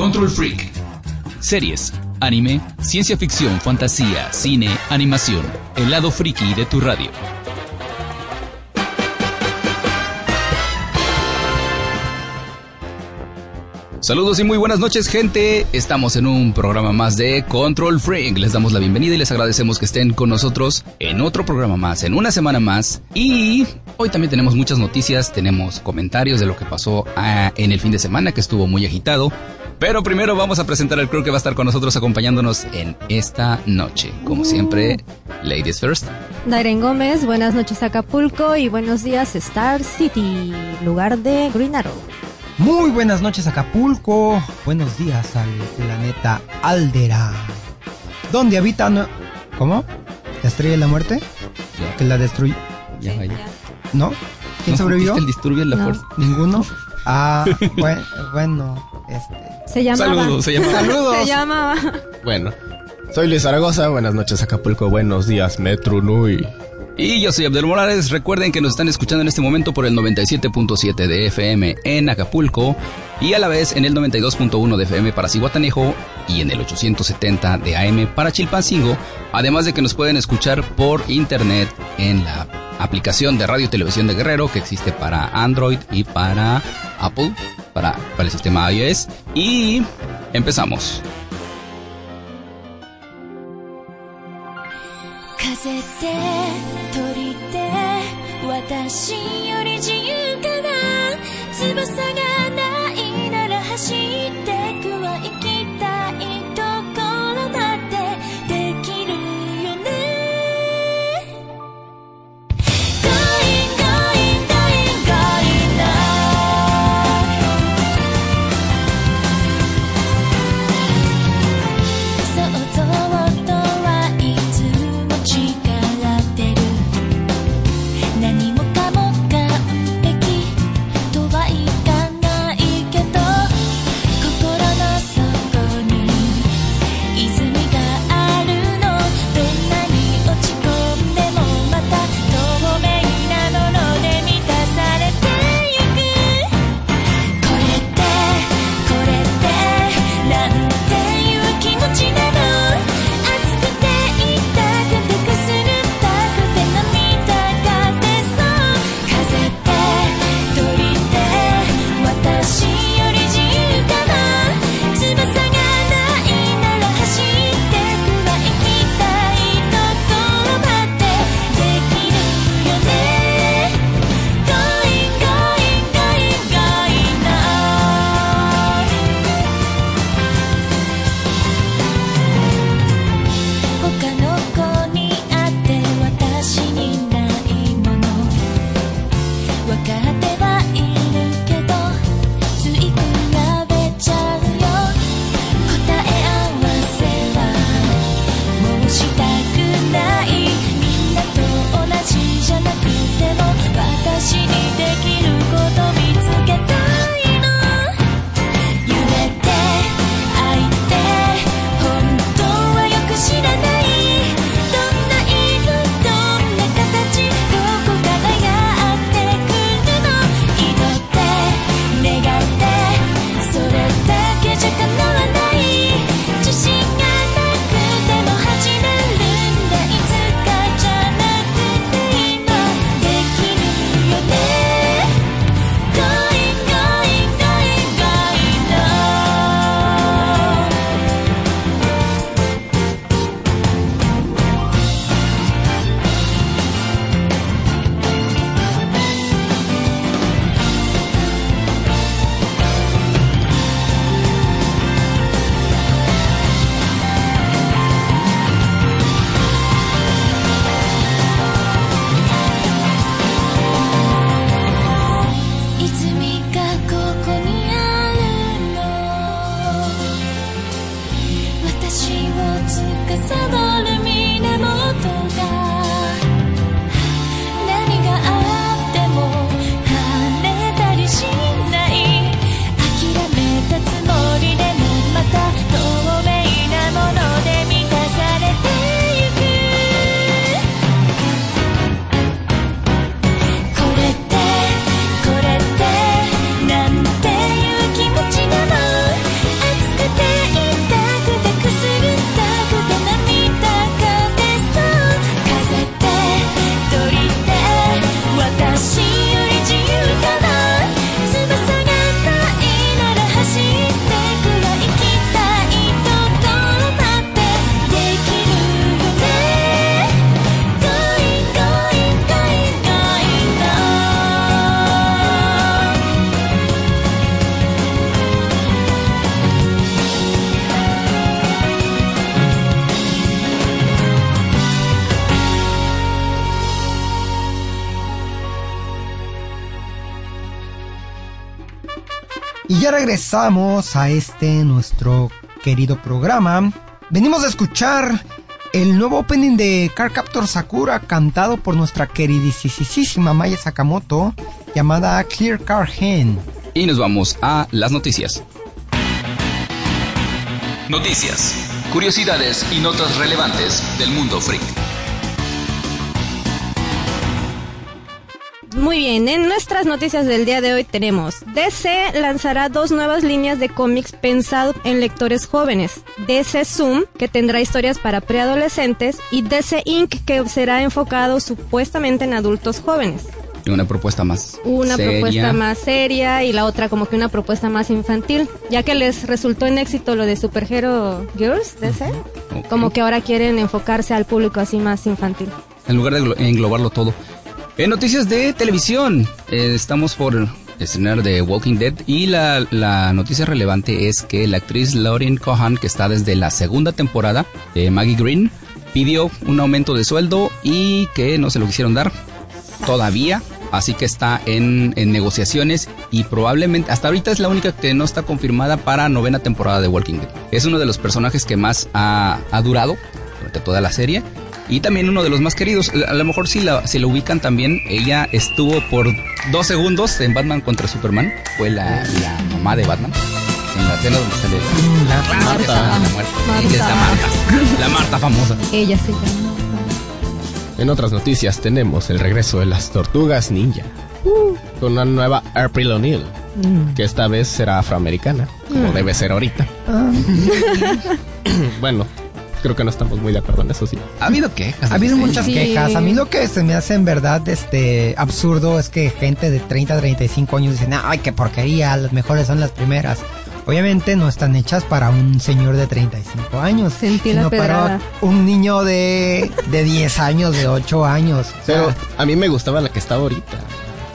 Control Freak. Series, anime, ciencia ficción, fantasía, cine, animación. El lado friki de tu radio. Saludos y muy buenas noches gente, estamos en un programa más de Control Freak, les damos la bienvenida y les agradecemos que estén con nosotros en otro programa más, en una semana más y hoy también tenemos muchas noticias, tenemos comentarios de lo que pasó ah, en el fin de semana que estuvo muy agitado, pero primero vamos a presentar al crew que va a estar con nosotros acompañándonos en esta noche, como siempre, Ladies First. Dairen Gómez, buenas noches Acapulco y buenos días Star City, lugar de Green Arrow. Muy buenas noches Acapulco, buenos días al planeta Aldera, donde habita... ¿Cómo? ¿La estrella de la muerte? ¿Que la destruye? Ya, ya. ¿No? ¿Quién sobrevivió? el disturbio en la No. fuerza? ¿Ninguno? Ah, bueno, bueno, este... Se llamaba. Saludos, se llama. ¡Saludos! Se llamaba. Bueno, soy Luis Zaragoza, buenas noches Acapulco, buenos días Metro Nui. Y yo soy Abdel Morales. Recuerden que nos están escuchando en este momento por el 97.7 de FM en Acapulco y a la vez en el 92.1 de FM para Cihuatanejo y en el 870 de AM para Chilpancingo. Además de que nos pueden escuchar por internet en la aplicación de radio y televisión de Guerrero que existe para Android y para Apple, para, para el sistema iOS. Y empezamos. 風で鳥で私より自由かな？翼が regresamos a este nuestro querido programa. Venimos a escuchar el nuevo opening de Car Captor Sakura cantado por nuestra queridísima Maya Sakamoto llamada Clear Car Hen. Y nos vamos a las noticias. Noticias, curiosidades y notas relevantes del mundo freak. Muy bien, en nuestras noticias del día de hoy tenemos DC lanzará dos nuevas líneas de cómics pensado en lectores jóvenes. DC Zoom, que tendrá historias para preadolescentes, y DC Inc, que será enfocado supuestamente en adultos jóvenes. Y una propuesta más. Una seria. propuesta más seria y la otra como que una propuesta más infantil, ya que les resultó en éxito lo de Superhero Girls, DC, como que ahora quieren enfocarse al público así más infantil. En lugar de glo- englobarlo todo. En noticias de televisión, eh, estamos por estrenar The Walking Dead y la, la noticia relevante es que la actriz Lauren Cohan, que está desde la segunda temporada de Maggie Green, pidió un aumento de sueldo y que no se lo quisieron dar todavía. Así que está en, en negociaciones y probablemente hasta ahorita es la única que no está confirmada para novena temporada de Walking Dead. Es uno de los personajes que más ha, ha durado durante toda la serie y también uno de los más queridos. A lo mejor si la, si la ubican también, ella estuvo por dos segundos en Batman contra Superman. Fue la, la mamá de Batman. En la escena donde sale la, Claro, Marta. la muerte. Marta. Ella es la Marta. La Marta famosa. Ella se llama. En otras noticias tenemos el regreso de las tortugas ninja. Con una nueva April O'Neil. Que esta vez será afroamericana. Como debe ser ahorita. bueno, creo que no estamos muy de acuerdo en eso, sí. Ha habido quejas. Ha habido muchas quejas. A mí lo que se me hace en verdad este absurdo es que gente de 30 a 35 años dicen, ay, qué porquería, las mejores son las primeras. Obviamente no están hechas para un señor de 35 años, Sentí la sino para un niño de, de 10 años, de 8 años. O sea, Pero a mí me gustaba la que está ahorita.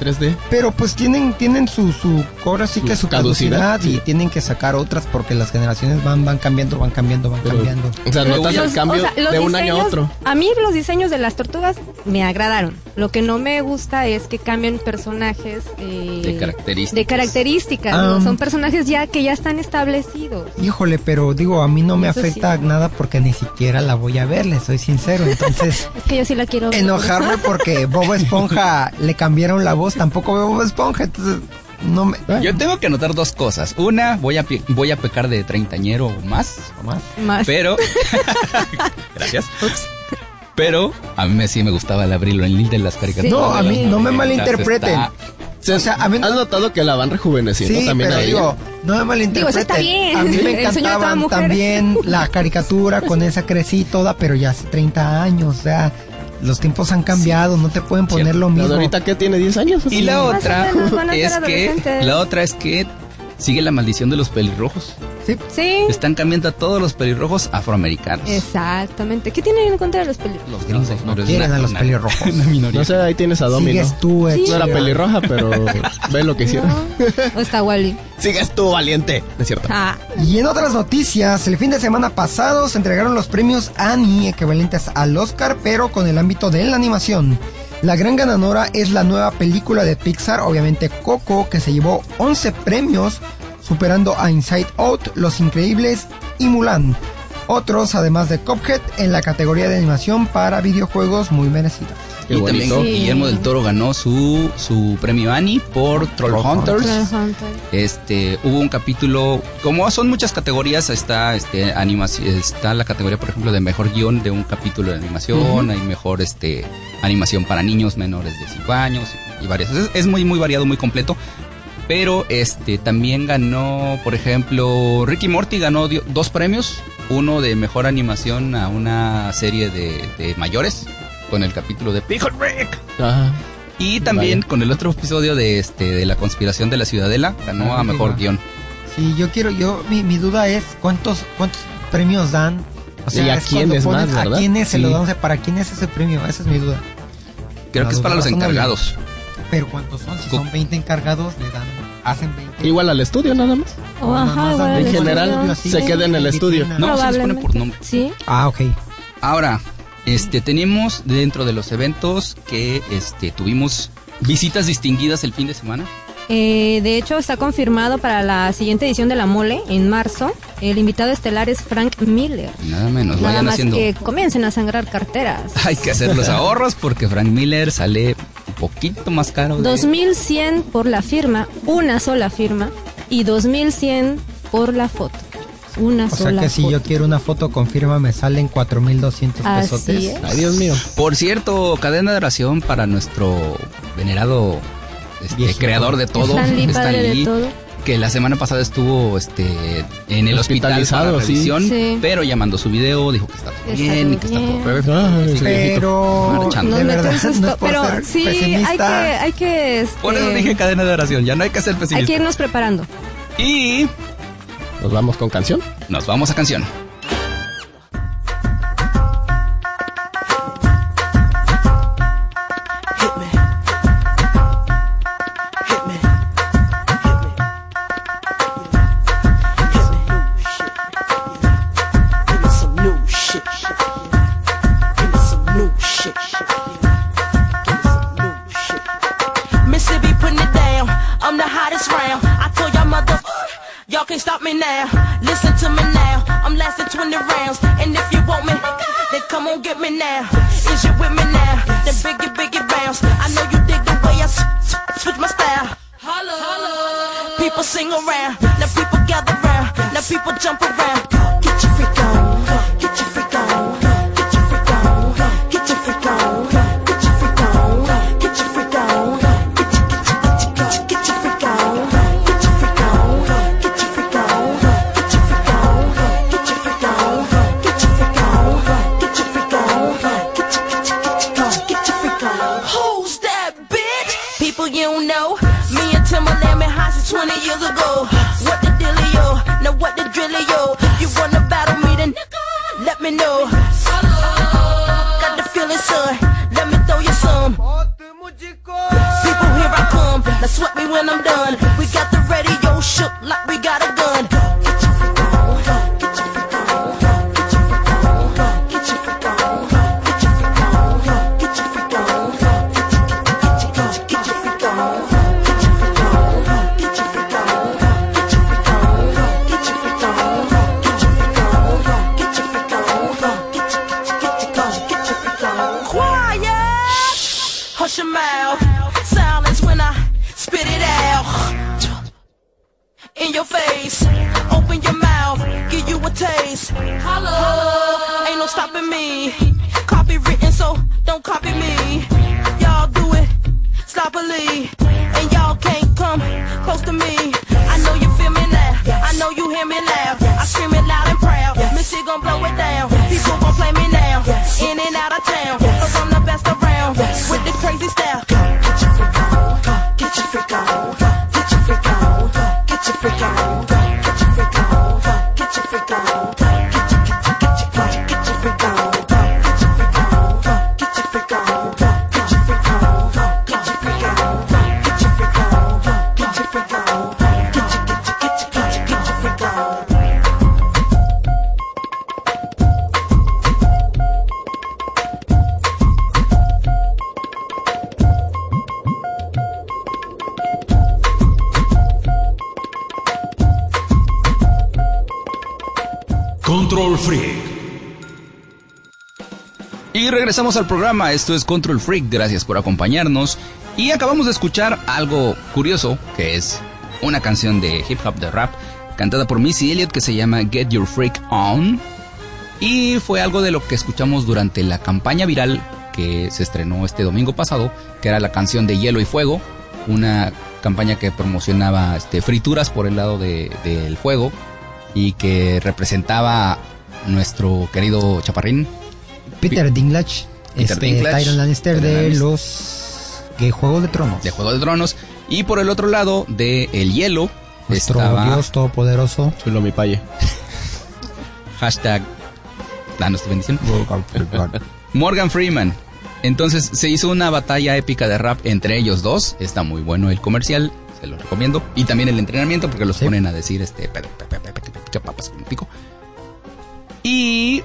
3D. Pero pues tienen, tienen su, su, ahora sí que Su su caducidad, caducidad, y sí. tienen que sacar otras porque las generaciones van, van cambiando, van cambiando, van Pero- cambiando. O sea, notas Los- el cambio o sea, los de un año a otro. A mí los diseños de las tortugas me agradaron. Lo que no me gusta es que cambien personajes eh, De características. de características, Ah. ¿no? Son personajes ya que ya están establecidos. Híjole, pero digo, a mí no me Eso sí. afecta nada porque ni siquiera la voy a ver, le soy sincero. Entonces, Es que yo sí la quiero ver. enojarme porque Bob Esponja le cambiaron la voz, tampoco veo Bob Esponja, entonces no me... Yo tengo que anotar dos cosas. Una, voy a, voy a pecar de treintañero o más. O más. Más. Pero. Gracias. Pero a mí me- sí me gustaba el abril O'Neil de las caricaturas. No, a mí no me 90s, malinterpreten. está- O sea, a mí ¿Has notado que la van rejuveneciendo Sí, también pero a digo, no me malinterpreten. Digo, está bien. A mí me encantaban también la caricatura, con esa crecí toda, pero ya hace 30 años, o sea, los tiempos han cambiado, no te pueden poner Cierto. lo ¿La mismo. ahorita que tiene 10 años? Y la Más o otra menos es que. La otra es que sigue la maldición de los pelirrojos. Sí, Sí. Están cambiando a todos los pelirrojos afroamericanos. Exactamente. ¿Qué tienen en contra de los pelirrojos? Los gringos no pero es quieren una- a los una- pelirrojos. Una minoría. No sé, ahí tienes a Domino. Sigues tú, Sí. eh, No era pelirroja, pero ve lo que hicieron. No. O está Wally. Sigues tú, valiente. No es cierto. Ah, Y en otras noticias, el fin de semana pasado se entregaron los premios Annie equivalentes al Oscar, pero con el ámbito de la animación. La gran ganadora es la nueva película de Pixar, obviamente Coco, que se llevó 11 premios, superando a Inside Out, Los Increíbles y Mulan. Otros, además de Cuphead, en la categoría de animación para videojuegos muy merecida. Qué y también. Sí. Guillermo del Toro ganó su, su premio Annie por Troll, Troll Hunters. Troll Hunter. Este, hubo un capítulo, como son muchas categorías, está este animación, está la categoría, por ejemplo, de mejor guion de un capítulo de animación, hay mejor este animación para niños menores de 5 años y varias. Es, es muy muy variado, muy completo. Pero este también ganó, por ejemplo, Ricky Morty ganó dio- dos premios, uno de mejor animación a una serie de, de mayores con el capítulo de Pickle Rick. Ajá. Y también Vaya. con el otro episodio de este de la conspiración de la ciudadela ganó Ah, a mejor igual. guion. Sí, yo quiero, yo, mi, mi duda es cuántos, cuántos premios dan. O Y a es quiénes ponen más, ¿verdad? ¿A quiénes se Sí. lo dan? O sea, ¿para quién es ese premio? Esa es mi duda. Creo La que es para los encargados. Pero ¿cuántos son? Si son 20 encargados, le dan, hacen 20. Igual al estudio nada más. O Nada ajá, más En general, estudio. así, se queda en el estudio. No, se les pone por nombre. Sí. Ah, ok. Ahora, este tenemos dentro de los eventos que este tuvimos visitas distinguidas el fin de semana. Eh, de hecho, está confirmado para la siguiente edición de La Mole, en marzo. El invitado estelar es Frank Miller. Nada menos, Nada vayan más haciendo. que comiencen a sangrar carteras. Hay que hacer los ahorros porque Frank Miller sale un poquito más caro. de- 2100 por la firma, una sola firma, y 2100 por la foto. Una O sea sola que si foto. yo quiero una foto con firma me salen 4200 Así pesotes. es. Ay, Dios mío. Por cierto, cadena de oración para nuestro venerado este, creador de todo, Stan Lee, Stan padre de todo. que la semana pasada estuvo este en el hospital Hospitalizado, para sí. revisión, Sí. pero ya mandó su video, dijo que está todo Está bien y que está todo bien. perfecto. Ay. Pero Marchando. Nos de metió un susto, no pero sí, hay que, hay que, este, Por eso dije cadena de oración, ya no hay que ser hay pesimista. que irnos preparando. Y Nos vamos con canción. nos vamos a canción. Regresamos al programa, esto es Control Freak, gracias por acompañarnos. Y acabamos de escuchar algo curioso, que es una canción de hip hop de rap, cantada por Missy Elliott que se llama Get Your Freak On. Y fue algo de lo que escuchamos durante la campaña viral que se estrenó este domingo pasado, que era la canción de Hielo y Fuego, una campaña que promocionaba este, frituras por el lado de- del fuego y que representaba nuestro querido Chaparrín, Peter Dinklage, Peter este, Dinklage, Tyrion Lannister de Lannister. los de Juego de Tronos. de Juego de Tronos. Y por el otro lado, de El Hielo, Nuestro estaba Dios Todopoderoso. Chulo mi paye. hashtag Danos tu bendición. Morgan Freeman. Entonces se hizo una batalla épica de rap entre ellos dos. Está muy bueno el comercial, se lo recomiendo. Y también el entrenamiento porque los Sí. ponen a decir este papas con pico. Y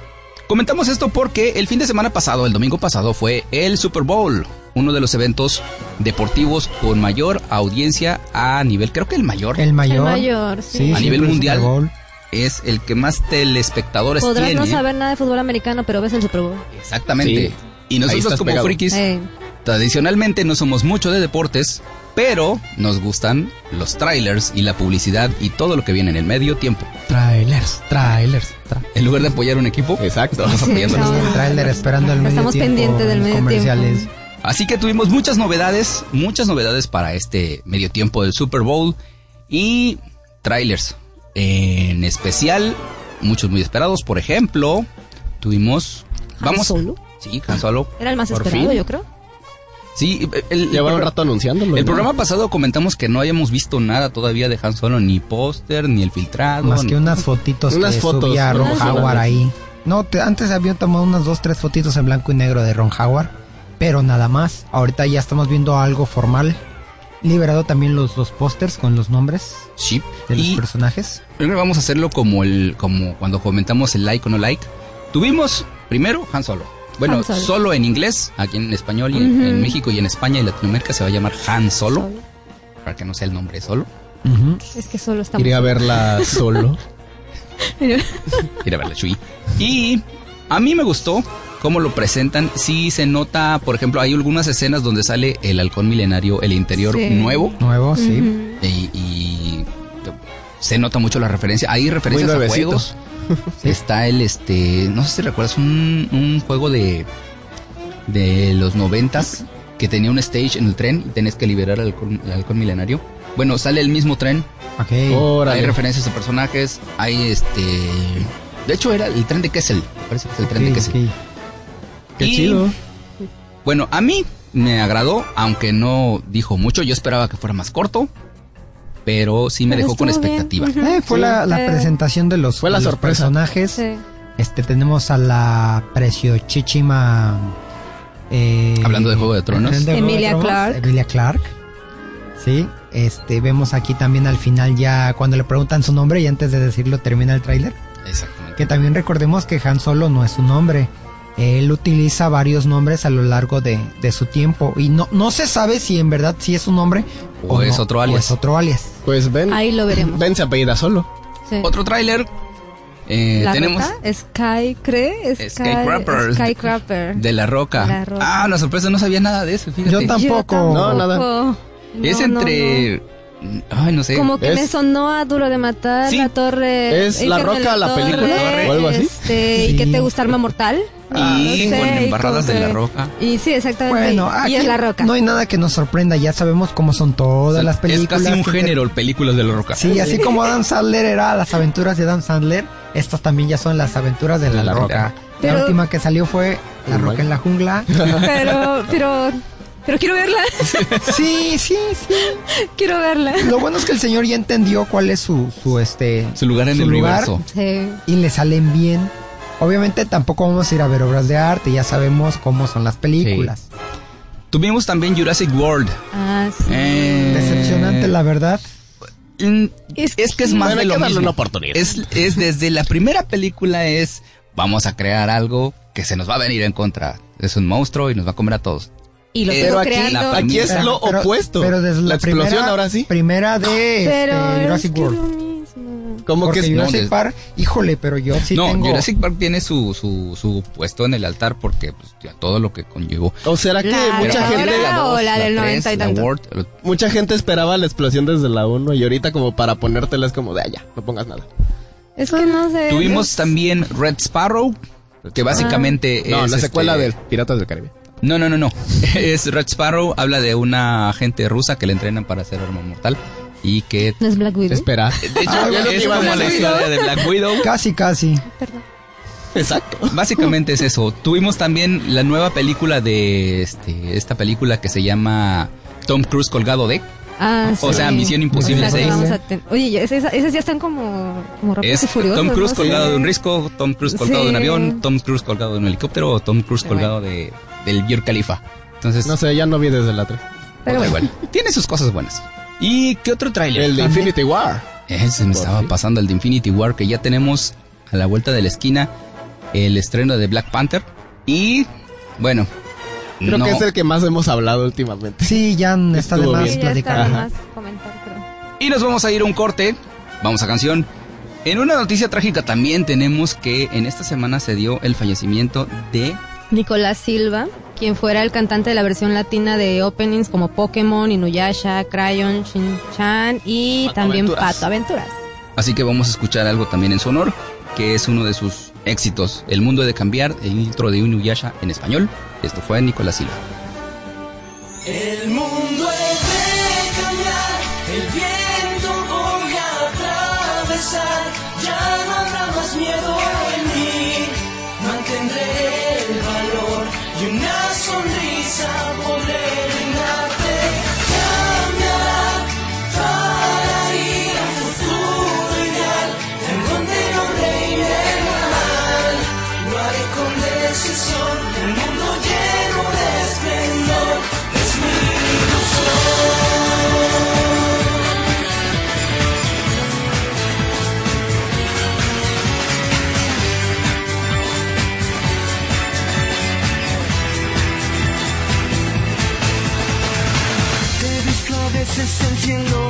comentamos esto porque el fin de semana pasado, el domingo pasado, fue el Super Bowl. uno de los eventos deportivos con mayor audiencia a nivel, creo que el mayor El mayor. El mayor, sí. A nivel el mundial. Super Bowl. es el que más telespectadores Podrás tiene. no saber nada de fútbol americano, pero ves el Super Bowl. Exactamente. Sí. Y nosotros como pegado. frikis, Eh, tradicionalmente no somos mucho de deportes, pero nos gustan los trailers y la publicidad y todo lo que viene en el medio tiempo. Trailers, trailers. tra- En lugar de apoyar un equipo, Exacto. estamos Sí, apoyando a los estamos- trailer esperando el medio Estamos tiempo, pendientes del medio comerciales. tiempo. Así que tuvimos muchas novedades, muchas novedades para este medio tiempo del Super Bowl y trailers. En especial, muchos muy esperados. Por ejemplo, tuvimos... ¿Han Solo? Sí, Han Solo. Era el más Por esperado, fin. yo creo. Sí, el, el Lleva un programa- rato anunciándolo. El ¿no? programa pasado comentamos que no habíamos visto nada todavía de Han Solo, ni póster, ni el filtrado. Más ni- que unas fotitos Unas que fotos, subía Ron Howard ahí. No, te- antes había tomado unas dos, tres fotitos en blanco y negro de Ron Howard, pero nada más. Ahorita ya estamos viendo algo formal. Liberado también los, los pósters con los nombres Sí. de los Y personajes. primero vamos a hacerlo como el, como cuando comentamos el like o no like. Tuvimos primero Han Solo. Bueno, Han Solo. solo en inglés, aquí en español y en- en México y en España y Latinoamérica se va a llamar Han Solo, Solo. para que no sea el nombre solo. Es que solo estamos. Iría a verla solo. Ir a verla, Chuy. Y a mí me gustó cómo lo presentan. Sí se nota, por ejemplo, hay algunas escenas donde sale el halcón milenario, el interior Sí. nuevo. Nuevo, sí. Y, y se nota mucho la referencia. Hay referencias Muy a juegos. Está el este, no sé si recuerdas un, un juego de de los noventas que tenía un stage en el tren y tenés que liberar al halcón, al halcón milenario. Bueno, sale el mismo tren. Ok. Órale. Hay referencias a personajes. Hay este, de hecho era el tren de Kessel. Parece que es el tren de Kessel. Qué Y- chido. Bueno, a mí me agradó, aunque no dijo mucho. Yo esperaba que fuera más corto, pero sí me Pero dejó con expectativa. Eh, fue Sí. la, la Eh, presentación de los, Fue la de los sorpresa. personajes. sí. Este tenemos a la preciochichima eh, Hablando de Juego de Tronos. De Emilia Tronos, Clarke. Emilia Clark. Sí, este vemos aquí también al final ya cuando le preguntan su nombre y antes de decirlo termina el tráiler. Exactamente. Que también recordemos que Han Solo no es su nombre. Él utiliza varios nombres a lo largo de, de su tiempo y no, no se sabe si en verdad sí es un nombre O es no, otro o alias. es otro alias. Pues ven. Ahí lo veremos. Ven se apellida solo. Sí. Otro tráiler. eh, ¿La tenemos Roca? Sky, ¿cree? Sky, Skycrapper. Skycrapper. de la roca. La Roca. Ah, una sorpresa, no sabía nada de eso, fíjate. Yo tampoco. No, nada. No, es no, entre. Ay, no sé. Como que Es- me sonó a Duro de Matar, Sí. La Torre. Es La Roca, la película, Torre, o algo así. Este, Sí. ¿Y qué te gusta Arma Mortal? Y Ah, no sé, con y embarradas como de La Roca. Y sí, exactamente. Bueno, y aquí es La Roca. no hay nada que nos sorprenda, ya sabemos cómo son todas las es películas. casi un género, películas de la roca. Sí, así como Adam Sandler era las aventuras de Adam Sandler, estas también ya son las aventuras de la, La Roca. Roca. Pero- La última que salió fue La Roca en la jungla. Pero, pero, pero quiero verla. sí, sí, sí. quiero verla. Lo bueno es que el señor ya entendió cuál es su, su este Su lugar en su el lugar universo. Sí. y le salen bien. Obviamente tampoco vamos a ir a ver obras de arte, ya sabemos cómo son las películas. Tuvimos también Jurassic World. Ah, sí. Eh, Decepcionante, la verdad. mm, Es Es que es más Bueno, de hay lo que darle mismo. una oportunidad. Es, es desde la primera película es vamos a crear algo que se nos va a venir en contra. Es un monstruo y nos va a comer a todos. Y lo Pero sigo aquí- creando. aquí es Pero- lo opuesto. Pero desde la, la explosión primera, ahora sí. Primera de pero este, es Jurassic que es World. lo mismo. Como Porque que es- no, Jurassic des- Park, híjole, pero yo sí no, tengo... Jurassic Park tiene su, su, su puesto en el altar porque pues, ya todo lo que conllevó. ¿O será que ¿La mucha gente, ahora o la del tres, 90 y la tanto? World, mucha gente esperaba la explosión desde la 1 y ahorita como para ponértela es como de allá, no pongas nada. Es que no sé. Tuvimos es- también Red Sparrow, que básicamente No, es la secuela este- de Piratas del Caribe. No, no, no, no. Es Red Sparrow, habla de una agente rusa que le entrenan para hacer arma mortal y que... ¿No es Black Widow? Espera. De hecho, Ah, es como la historia de Black Widow. Casi, casi. Perdón. Exacto. Básicamente es eso. Tuvimos también la nueva película de este, esta película que se llama Tom Cruise colgado de. Ah, O sí. sea, Misión Imposible Exacto, 6. vamos a ten- Oye, esas, esas ya están como, como Es y furiosos. Tom Cruise ¿no? colgado Sí. de un risco, Tom Cruise colgado de un avión, Tom Cruise colgado de un helicóptero o Tom Cruise Pero colgado de, del Burj Khalifa. Entonces, no sé, ya no vi desde la 3. Pero bueno, tiene sus cosas buenas. ¿Y qué otro tráiler? El de Infinity War. Ese me estaba pasando, el de Infinity War, que ya tenemos a la vuelta de la esquina el estreno de Black Panther. Y bueno. Creo que es el que más hemos hablado últimamente. Sí, ya está de más platicar. Y nos vamos a ir a un corte. Vamos a canción. En una noticia trágica también tenemos que en esta semana se dio el fallecimiento de Nicolás Silva, quien fuera el cantante de la versión latina de openings como Pokémon, Inuyasha, Crayon, Shin-Chan y también Aventuras. Pato Aventuras. Así que vamos a escuchar algo también en su honor, que es uno de sus éxitos, El mundo de cambiar, el intro de Inuyasha en español. Esto fue Nicolás Silva. El mundo es de cambiar, el viento voy a atravesar, ya no habrá más miedo. You know. you know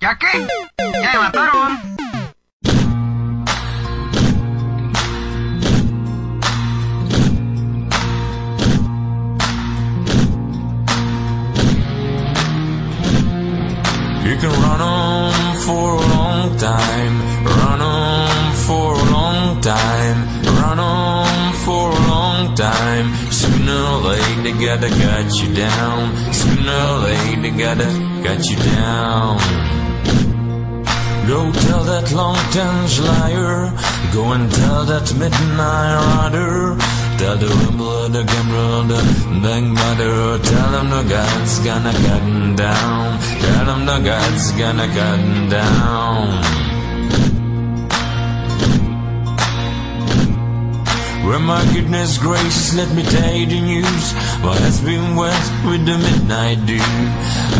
¿Ya qué? ¡Ya me mataron! You can run on for a long time, run on for a long time, run on for a long time. Sooner or later, gotta got you down. Sooner or later, gotta got you down. Go tell that long-tongued liar. Go and tell that midnight rider. Tell the rambler, the gambler, the bank mother. Tell him the God's gonna cut him down. Tell him the God's gonna cut him down. Well, my goodness gracious, let me tell you the news. Well, it's been wet with the midnight dew.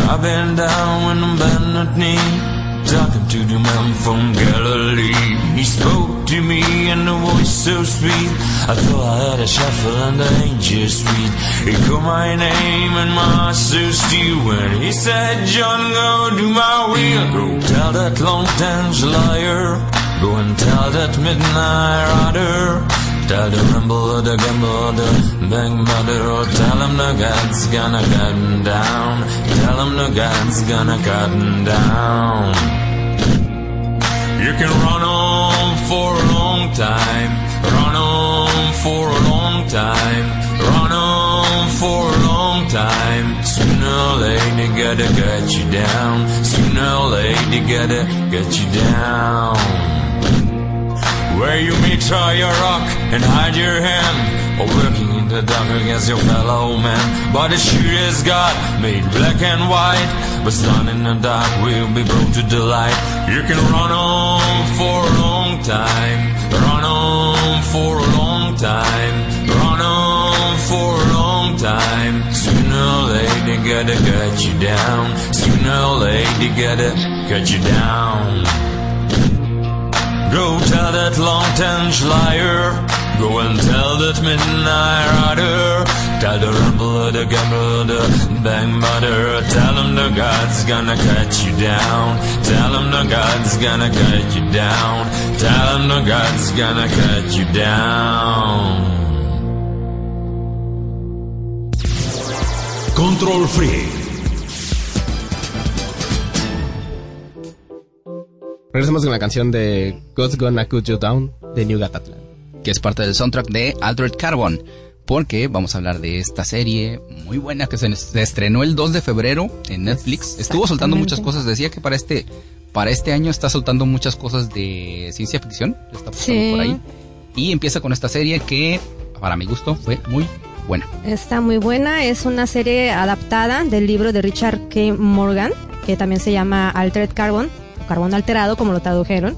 I've been down when I'm bent knee. Talking to the man from Galilee. He spoke to me in a voice so sweet. I thought I heard a shuffle and the angel sweet. He called my name and my heart so still when he said, John, go do my will. Go tell that long dance liar. Go and tell that midnight rider. Tell the rumble, the gamble, the bang mother, or tell him the God's gonna cut him down. Tell him the God's gonna cut him down. You can run on for a long time, run on for a long time, run on for a long time. Sooner or later, gotta get you down. Sooner or later, gotta get you down. Where you may try your rock and hide your hand. Or working in the dark against your fellow man. But the shooter's God made black and white. But sun in the dark will be brought to the light. You can run on for a long time. Run on for a long time. Run on for a long time. Sooner or later gotta get you down. Sooner or later gotta get you down Go tell that long-tongued liar. Go and tell that midnight rider. Tell the rumble, the gambler, the bang mother. Tell him the God's gonna cut you down. Tell him the God's gonna cut you down. Tell him the God's gonna cut you down. Control Freak. Regresamos con la canción de God's Gonna Cut You Down de New Gatatlan. que es parte del soundtrack de Altered Carbon. Porque vamos a hablar de esta serie muy buena que se, se estrenó el 2 de febrero en Netflix. Estuvo soltando muchas cosas. Decía que para este, para este año está soltando muchas cosas de ciencia ficción. Está pasando Sí. por ahí. Y empieza con esta serie que, para mi gusto, fue muy buena. Está muy buena, es una serie adaptada del libro de Richard K. Morgan, que también se llama Altered Carbon, o carbón alterado, como lo tradujeron.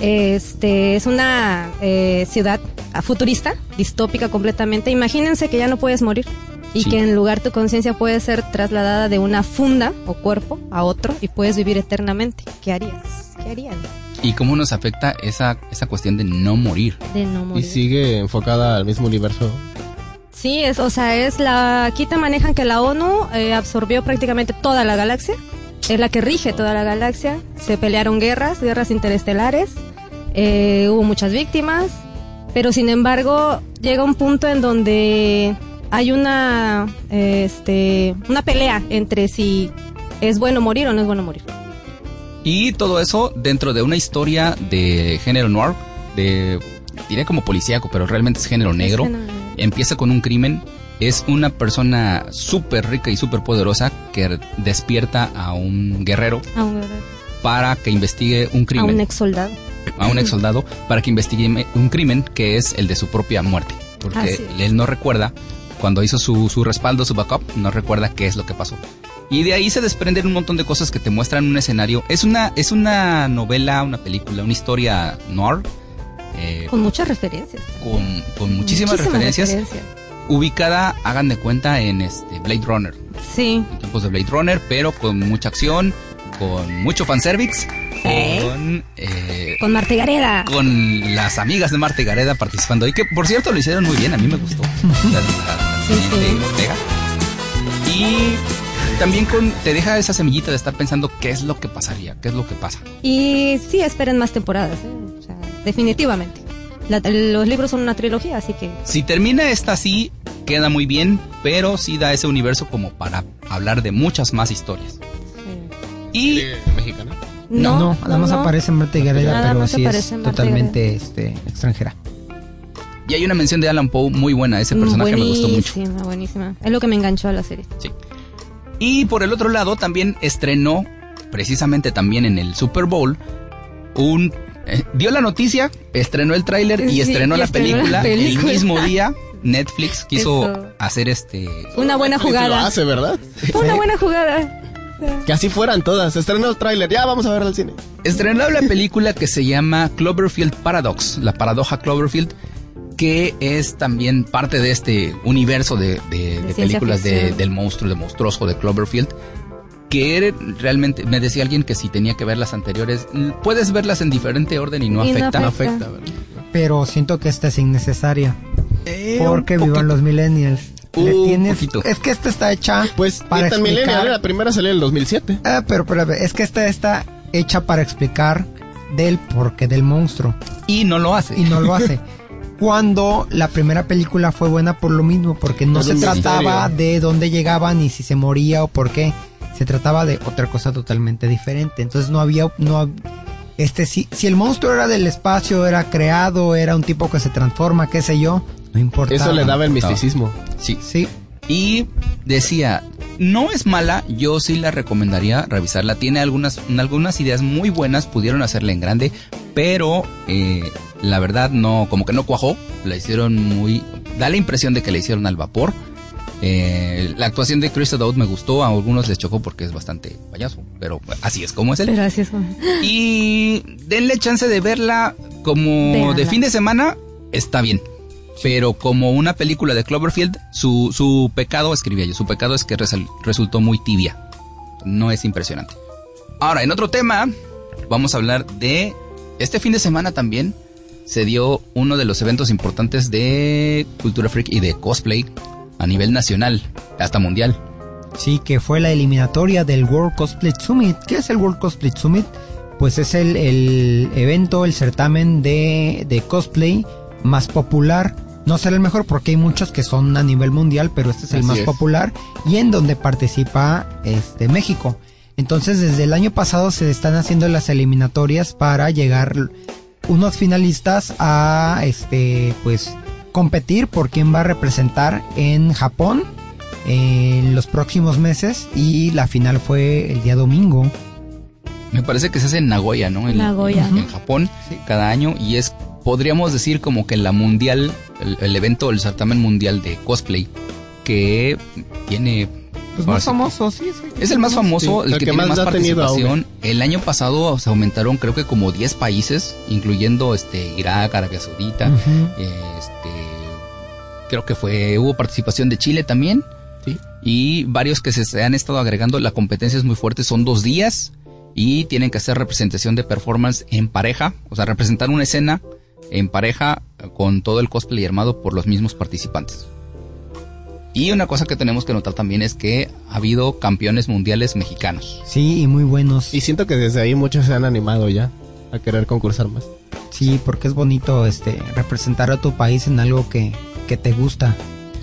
Este es una eh, ciudad futurista, distópica completamente. Imagínense que ya no puedes morir y Sí. que en lugar tu conciencia puede ser trasladada de una funda o cuerpo a otro y puedes vivir eternamente. ¿Qué harías? ¿Qué harían? Y cómo nos afecta esa, esa cuestión de no morir. De no Y morir. sigue enfocada al mismo universo. Sí, es, o sea, es la. Aquí te manejan que la ONU eh, absorbió prácticamente toda la galaxia. Es la que rige toda la galaxia. Se pelearon guerras, guerras interestelares. eh, hubo muchas víctimas. Pero sin embargo, llega un punto en donde hay una. este. Una pelea entre si es bueno morir o no es bueno morir. Y todo eso dentro de una historia de género noir, de diré como policíaco, pero realmente es género negro. Es Empieza con un crimen. Es una persona súper rica y súper poderosa que despierta a un guerrero a un, guerrero, para que investigue un a crimen. un ex soldado. a un ex soldado para que investigue un crimen que es el de su propia muerte. Porque él no recuerda, cuando hizo su, su respaldo, su backup, no recuerda qué es lo que pasó. Y de ahí se desprenden un montón de cosas que te muestran un escenario. Es una, es una novela, una película, una historia noir. eh, Con muchas referencias. con, con muchísimas, referencias, ubicada, hagan de cuenta, en este Blade Runner. Sí. En tiempos de Blade Runner, pero con mucha acción, con mucho fanservice, ¿Eh? con, eh, Con Marta y Gareda. con las amigas de Marta y Gareda participando. Y que, por cierto, lo hicieron muy bien, a mí me gustó. La- la- la Sí, sí. Y también con, te deja esa semillita de estar pensando qué es lo que pasaría, qué es lo que pasa. Y sí, esperen más temporadas. ¿eh? O sea, definitivamente. La- los libros son una trilogía, así que. Si termina esta así, queda muy bien, pero sí da ese universo como para hablar de muchas más historias. Y mexicana. No, no, nada más no. aparece Marta Nada pero sí es Marta totalmente este, extranjera. Y hay una mención de Alan Poe muy buena, ese personaje me gustó mucho. Buenísima, buenísima. Es lo que me enganchó a la serie. Y por el otro lado también estrenó, precisamente también en el Super Bowl, un... eh, dio la noticia, estrenó el tráiler y estrenó, y la, estrenó la película el mismo día. Netflix quiso Eso. hacer este... Una buena Netflix Lo jugada. hace, ¿verdad? Fue una buena jugada. Que así fueran todas. Estrenó el tráiler. Ya, vamos a ver al cine. Estrenó la película que se llama Cloverfield Paradox, la paradoja Cloverfield, que es también parte de este universo de, de- películas del monstruo, de monstruoso de Cloverfield. Que realmente, me decía alguien que si tenía que ver las anteriores, l- puedes verlas en diferente orden y no Y no afecta. afecta. Pero siento que esta es innecesaria. Eh, Porque vivan los millennials. Un tienes- es que esta está hecha Pues, para Para Millennial, explicar. la primera salió en el 2007. Ah, pero, pero es que esta está hecha para explicar del porqué del monstruo Y no lo hace. y no lo hace. Cuando la primera película fue buena por lo mismo, porque no se trataba misterio. de dónde llegaba ni si se moría o por qué. Se trataba de otra cosa totalmente diferente. Entonces no había, no, este, si, si el monstruo era del espacio, era creado, era un tipo que se transforma, qué sé yo, no importa. Eso le daba el misticismo. Sí. Sí, Y decía, no es mala, yo sí la recomendaría revisarla. Tiene algunas, algunas ideas muy buenas, pudieron hacerla en grande, pero eh, la verdad no, como que no cuajó. La hicieron muy, da la impresión de que la hicieron al vapor. Eh, la actuación de Chris O'Dowd me gustó, a algunos les chocó porque es bastante payaso, pero así es como es él. Como. Y denle chance de verla como Véanla. de fin de semana, está bien. Pero como una película de Cloverfield, su, su pecado, escribía yo, su pecado es que resal- resultó muy tibia. No es impresionante. Ahora, en otro tema, vamos a hablar de... Este fin de semana también se dio uno de los eventos importantes de Cultura Freak y de cosplay a nivel nacional, hasta mundial. Sí, que fue la eliminatoria del World Cosplay Summit. ¿Qué es el World Cosplay Summit? Pues es el, el evento, el certamen de, de cosplay más popular. No será el mejor porque hay muchos que son a nivel mundial, pero este es el Así más es. popular y en donde participa este México. Entonces, desde el año pasado se están haciendo las eliminatorias para llegar unos finalistas a este pues competir por quién va a representar en Japón en los próximos meses y la final fue el día domingo. Me parece que se hace en Nagoya, ¿no? En, Nagoya. En, en Japón, cada año. Y es, podríamos decir, como que la mundial, el, el evento, el certamen mundial de cosplay, que tiene. Pues más famoso, sí, sí. Es el más famoso, Sí, el, el que, que tiene más participación. El año pasado se aumentaron, creo que como 10 países, incluyendo este Irak, Arabia Saudita, este creo que fue hubo participación de Chile también Sí. y varios que se, han estado agregando la competencia es muy fuerte son dos días y tienen que hacer representación de performance en pareja o sea representar una escena en pareja con todo el cosplay armado por los mismos participantes y una cosa que tenemos que notar también es que ha habido campeones mundiales mexicanos Sí, y muy buenos. Y siento que desde ahí muchos se han animado ya a querer concursar más. Sí, porque es bonito este representar a tu país en algo que, que te gusta.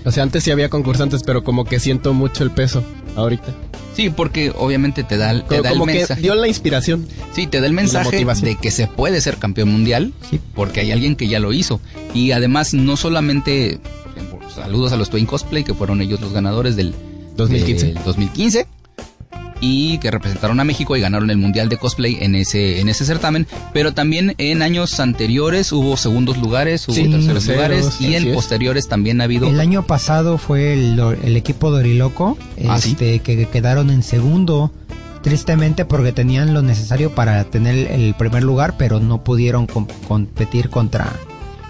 O sea, antes sí había concursantes, pero como que siento mucho el peso ahorita. sí porque obviamente te da, el- te Como, da el como que mensaje dio la inspiración. Sí, te da el mensaje de que se puede ser campeón mundial, Sí. porque hay alguien que ya lo hizo. Y además, no solamente, ejemplo, saludos a los Twin Cosplay, que fueron ellos los ganadores del 2015. del 2015, y que representaron a México y ganaron el Mundial de Cosplay en ese, en ese certamen. Pero también en años anteriores hubo segundos lugares, hubo Sí, terceros lugares y en es. posteriores también ha habido... El año pasado fue el, el equipo de Oriloco, Ah, ¿sí? este, que quedaron en segundo, tristemente porque tenían lo necesario para tener el primer lugar, pero no pudieron com- competir contra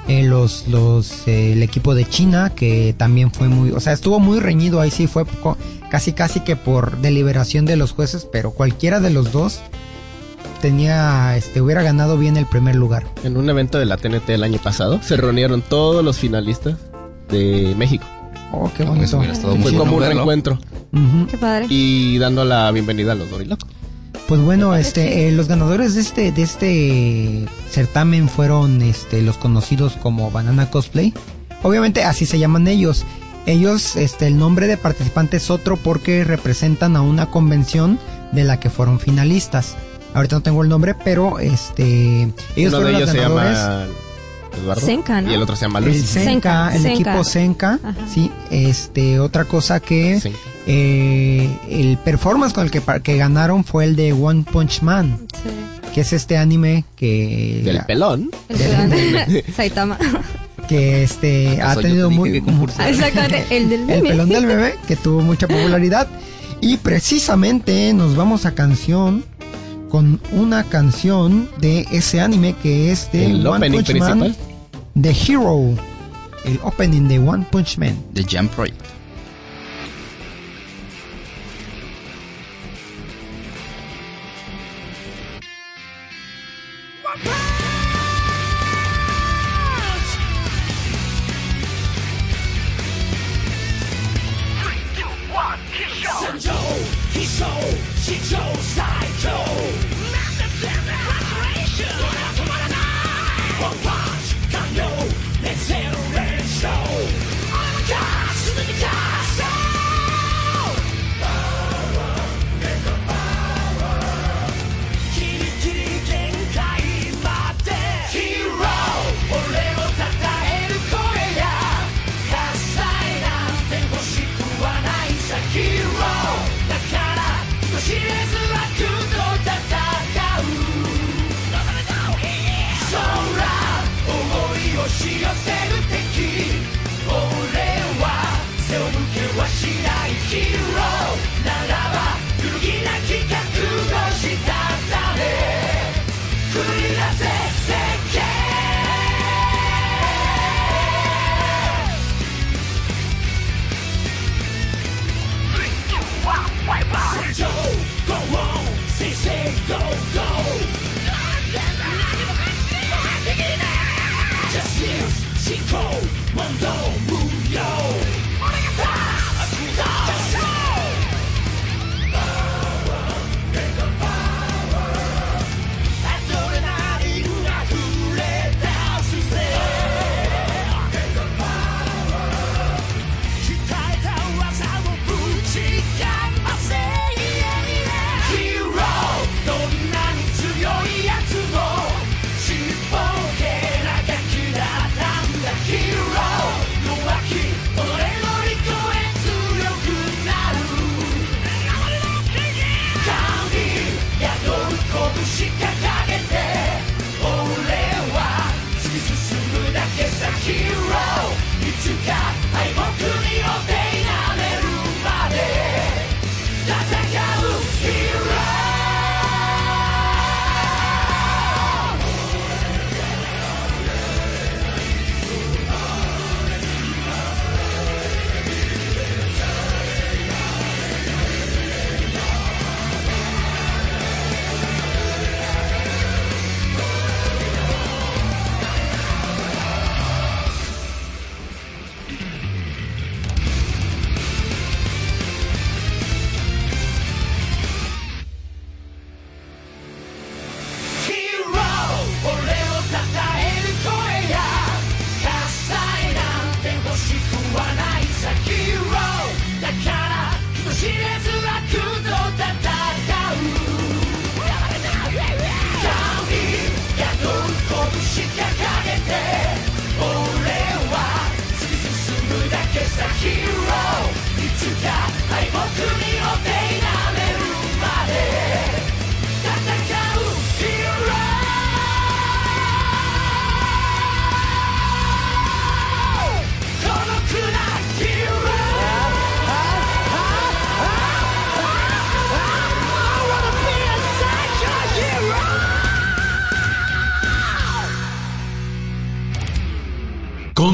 eh, los, los, eh, el equipo de China, que también fue muy, o sea, estuvo muy reñido, ahí sí fue casi casi que por deliberación de los jueces, pero cualquiera de los dos tenía, este, hubiera ganado bien el primer lugar. En un evento de la TNT el año pasado se reunieron todos los finalistas de México. Oh, qué bonito. eso hubiera estado muy Fue como un reencuentro. Qué padre. y dando la bienvenida a los Dorilocos. Pues bueno, este, eh, los ganadores de este, de este certamen fueron, este, los conocidos como Banana Cosplay. Obviamente así se llaman ellos. Ellos, este, el nombre de participante es otro porque representan a una convención de la que fueron finalistas. Ahorita no tengo el nombre, pero este, ellos Uno de fueron ellos los se ganadores. llama Eduardo Senka, ¿no? y el otro se llama El Luis. Senka, Senka, el Senka. equipo Senka, Ajá. sí, este, otra cosa que eh, el performance con el que, que ganaron fue el de One Punch Man, Sí. que es este anime que Del pelón. El pelón. Saitama. que este ha ¿Acaso yo tenido muy? Ah, Exactamente. El del el meme. pelón del bebé que tuvo mucha popularidad y precisamente nos vamos a canción con una canción de ese anime que es de El One opening Punch Man, principal. The Hero, el opening de One Punch Man. The Jam Project. Joe, he show, she chose, I chose.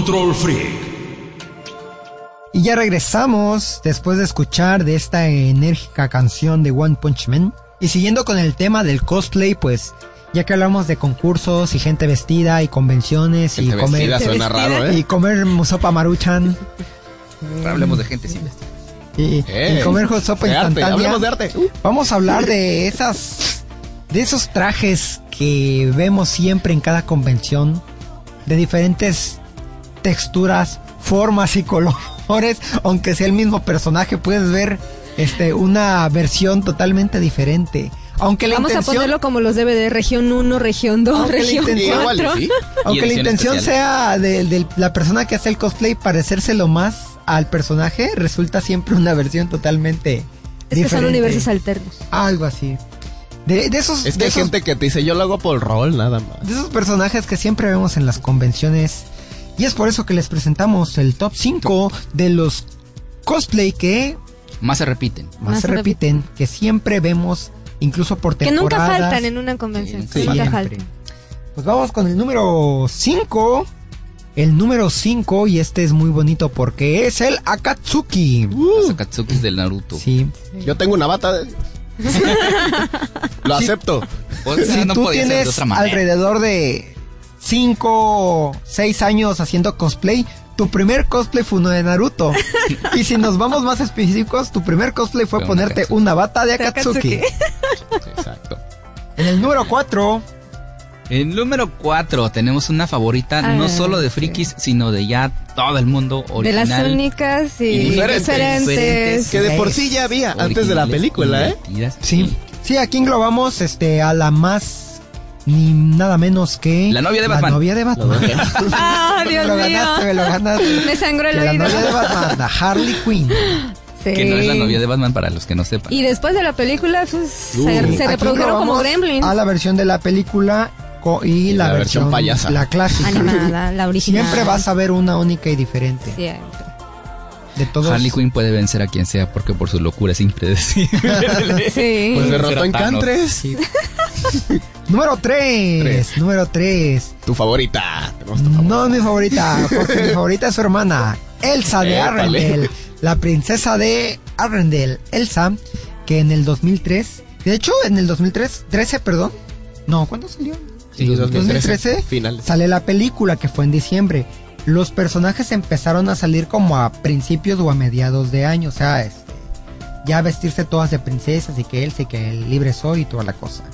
Control Freak. Y ya regresamos después de escuchar de esta enérgica canción de One Punch Man. Y siguiendo con el tema del cosplay, pues ya que hablamos de concursos y gente vestida y convenciones y comer vestida suena raro, ¿eh? y comer sopa maruchan Hablemos de gente sin vestir. y, Eh, y comer sopa arte, instantánea. hablemos de arte. Uh. Vamos a hablar de esas de esos trajes que vemos siempre en cada convención de diferentes texturas, formas y colores, aunque sea el mismo personaje, puedes ver este una versión totalmente diferente. Aunque la Vamos a ponerlo como los DVD, región 1, región 2, Aunque la región intención- Igual, 4. ¿sí? aunque la intención especial. sea de, de la persona que hace el cosplay parecerse lo más al personaje, resulta siempre una versión totalmente Es que son universos alternos. Algo así. De, de esos, Es de que hay esos- gente que te dice, yo lo hago por rol, nada más. de esos personajes que siempre vemos en las convenciones. Y es por eso que les presentamos el top 5 de los cosplay que Más se repiten. más Más se repiten, que siempre vemos, incluso por Que temporadas. nunca faltan en una convención. Sí, nunca faltan. Pues vamos con el número 5. El número 5, y este es muy bonito porque es el Akatsuki. Los Akatsukis del Naruto. Sí. Yo tengo una bata de... lo acepto. O sea, si no tú podía ser de tienes otra manera. alrededor de 5, 6 años haciendo cosplay, tu primer cosplay fue uno de Naruto. y si nos vamos más específicos, tu primer cosplay fue ponerte Akatsuki. una bata de De Akatsuki. Exacto. En el número 4, En número 4 tenemos una favorita no Ah, solo de frikis, sino de ya todo el mundo De original. las únicas y, Y diferentes. diferentes. Diferentes. Que de por sí ya había antes de la película, ¿eh? divertidas. sí. Sí, aquí englobamos este a la más ni nada menos que La novia de Batman. La novia de Batman. ¡Ah, me Dios lo mío! ganaste, me lo ganaste. Me sangró el Que la oído. novia de Batman, la Harley Quinn. Sí. Que no es la novia de Batman para los que no sepan. Y después de la película, pues, se, se Aquí reprodujeron como gremlins. A la versión de la película co- y la, la versión versión, payasa. la clásica. Animada, la original. Siempre vas a ver una única y diferente. Siempre. De todos. Harley Quinn puede vencer a quien sea porque por su locura es impredecible. Sí. Pues derrotó en. Cantres. Sí. Número 3. Tres. Número 3. Tu favorita. Tenemos tu favorita. No es mi favorita, porque mi favorita es su hermana, Elsa de. Arrendel. La princesa de Arrendel, Elsa, que en el 2003, de hecho en el 2003, 13, perdón. No, ¿cuándo salió? Sí, 2013 Finales. sale la película que fue en diciembre. Los personajes empezaron a salir como a principios o a mediados de año, o sea, este, ya vestirse todas de princesas y que él y que el libre soy y toda la cosa.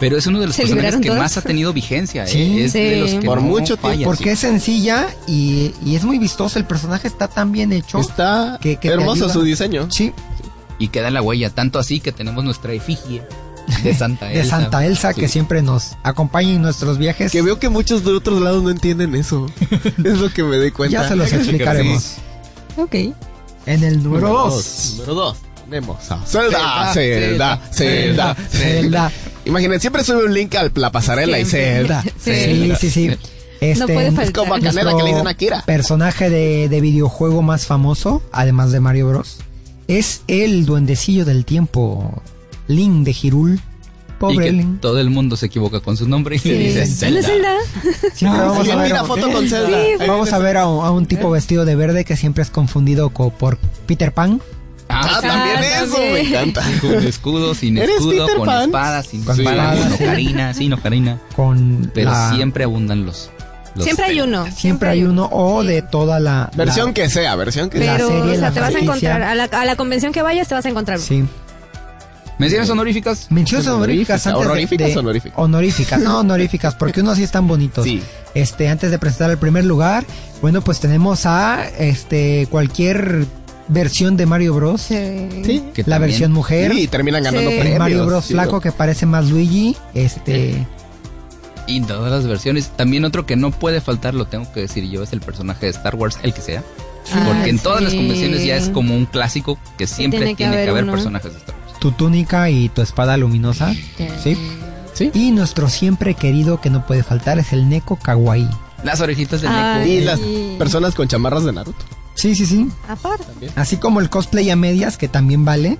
Pero es uno de los ¿Se personajes que todos? más ha tenido vigencia. ¿eh? Sí. es de los que Por no mucho tiempo. falla, Porque sí. es sencilla y, y es muy vistosa, el personaje está tan bien hecho. Está que- hermoso su diseño. Sí, Y queda la huella. Tanto así que tenemos nuestra efigie de Santa de Elsa. Santa Elsa que Sí. siempre nos acompaña en nuestros viajes. Que veo que muchos de otros lados no entienden eso. es lo que me doy cuenta. ya se los explicaremos. Ok. En el número Número 2. dos. Número 2. Tenemos a Zelda, Zelda, Zelda, Zelda. Imaginen, siempre sube un link a la pasarela y. Zelda. Sí. Sí, sí, sí. Este, No puede Es como a Canela que le dicen a Kira. personaje de, de videojuego más famoso, además de Mario Bros. Es el duendecillo del tiempo, Link de Hirul. Y Pobre que Link. todo el mundo se equivoca con su nombre y Sí. le dice ¿No Zelda. Siempre vamos Sí, a ver, mira foto con Zelda. Sí, Ahí vamos viene a ver a un, a un tipo vestido de verde que siempre es confundido co- por Peter Pan. Ah, Ah, también Ah, eso, me encanta. con escudo, sin ¿Eres escudo, con Pan? espada, sin Con espada, espada, con sí. ocarina, sin ocarina. Con Pero la- siempre abundan los, los Siempre hay uno. siempre hay uno o de toda la Versión la- que sea, versión que la sea. Pero, serie, o sea, te vas a encontrar. A la, a la convención que vayas, te vas a encontrar. Sí. menciones honoríficas. Menciones honoríficas antes de- ¿Honoríficas de, o honoríficas? honoríficas, no honoríficas, porque unos sí están bonitos. Sí. Este, antes de presentar el primer lugar, bueno, pues tenemos a este cualquier versión de Mario Bros. Sí. Sí. Que la también- versión mujer, Sí, terminan ganando Sí. el premios. Mario Bros sí, flaco ¿no? que parece más Luigi, este, Y todas las versiones. También otro que no puede faltar, lo tengo que decir yo, es el personaje de Star Wars, el que sea. Ah, Porque en todas las convenciones ya es como un clásico que siempre tiene tiene que que, haber personajes de Star Wars. tu túnica y tu espada luminosa, ¿sí? Sí. Y nuestro siempre querido que no puede faltar es el Neko Kawaii. Las orejitas del Ay. Neko. Y las personas con chamarras de Naruto. Sí, sí, sí. Aparte. Así como el cosplay a medias, que también vale.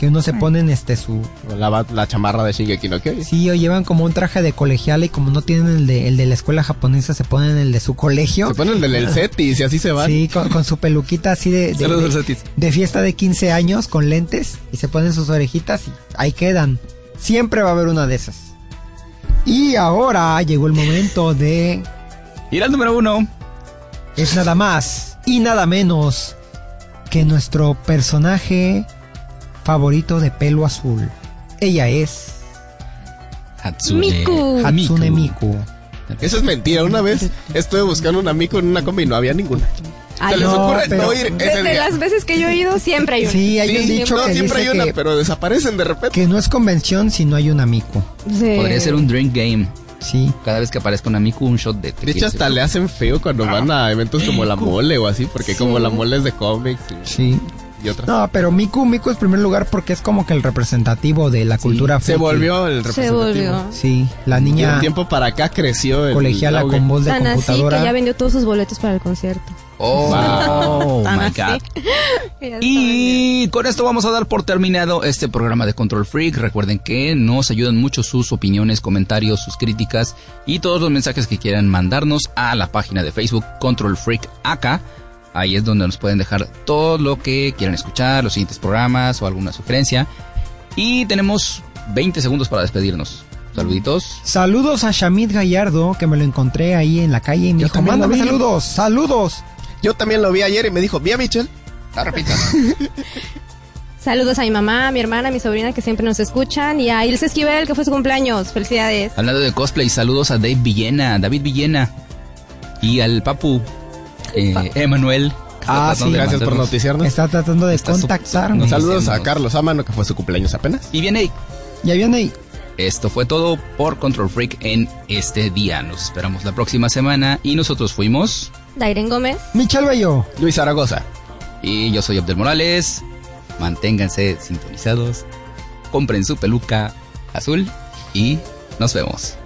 que uno se ponen este su La, la chamarra de Shingeki no Kyojin. sí o llevan como un traje de colegiala y como no tienen el de el de la escuela japonesa se ponen el de su colegio. Se ponen el del Cetis y así se van. Sí, con, con su peluquita así de, de, de- de fiesta de 15 años con lentes y se ponen sus orejitas y ahí quedan. Siempre va a haber una de esas. Y ahora llegó el momento de Y el número uno. es nada más y nada menos que nuestro personaje favorito de pelo azul. Ella es Hatsune Miku. Hatsune Miku. Eso es mentira. Una vez estuve buscando un amigo en una combi y no había ninguna. Ay, Se les no, ocurre pero- no ir ese Desde día. las veces que yo he ido, siempre hay una. Sí, hay un dicho no, que siempre dice hay una, que, pero desaparecen de repente. que no es convención si no hay un Miku. Sí. Podría ser un drink game. Sí. Cada vez que aparezca un Miku, un shot de De tequila. hecho, hasta le hacen feo cuando van a eventos como la mole o así, porque como la mole es de cómics y, Sí. y otras. No, pero Miku, Miku es primer lugar porque es como que el representativo de la cultura se volvió el Se representativo. volvió. Sí, la Y de niña un tiempo para acá creció el colegiala con voz de Tan así que computadora. ya vendió todos sus boletos para el concierto. Oh, my. God. Y con esto vamos a dar por terminado este programa de Control Freak. Recuerden que nos ayudan mucho sus opiniones, comentarios, sus críticas y todos los mensajes que quieran mandarnos a la página de Facebook Control Freak acá. Ahí es donde nos pueden dejar todo lo que quieran escuchar, los siguientes programas o alguna sugerencia. Y tenemos 20 segundos para despedirnos. Saluditos. Saludos a Shamid Gallardo, que me lo encontré ahí en la calle y me Yo dijo, mándame vi". saludos, saludos. Yo también lo vi ayer y me dijo, ¿vi a Michelle? La repita. Saludos a mi mamá, a mi hermana, a mi sobrina que siempre nos escuchan y a Ilse Esquivel que fue su cumpleaños. Felicidades. Hablando de cosplay, saludos a Dave Villena, David Villena y al Papu, eh, Emanuel. Ah, sí. Gracias por noticiarnos. Está tratando de Está su- Saludos a. Carlos Amano, que fue su cumpleaños apenas. Y viene Ya viene ahí. Esto fue todo por Control Freak en este día. Nos esperamos la próxima semana y nosotros fuimos. Dairen Gómez. Michal Bello. Luis Zaragoza. Y yo soy Abdel Morales. Manténganse sintonizados. Compren su peluca azul y nos vemos.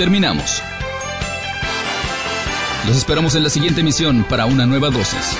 terminamos. Los esperamos en la siguiente emisión para una nueva dosis.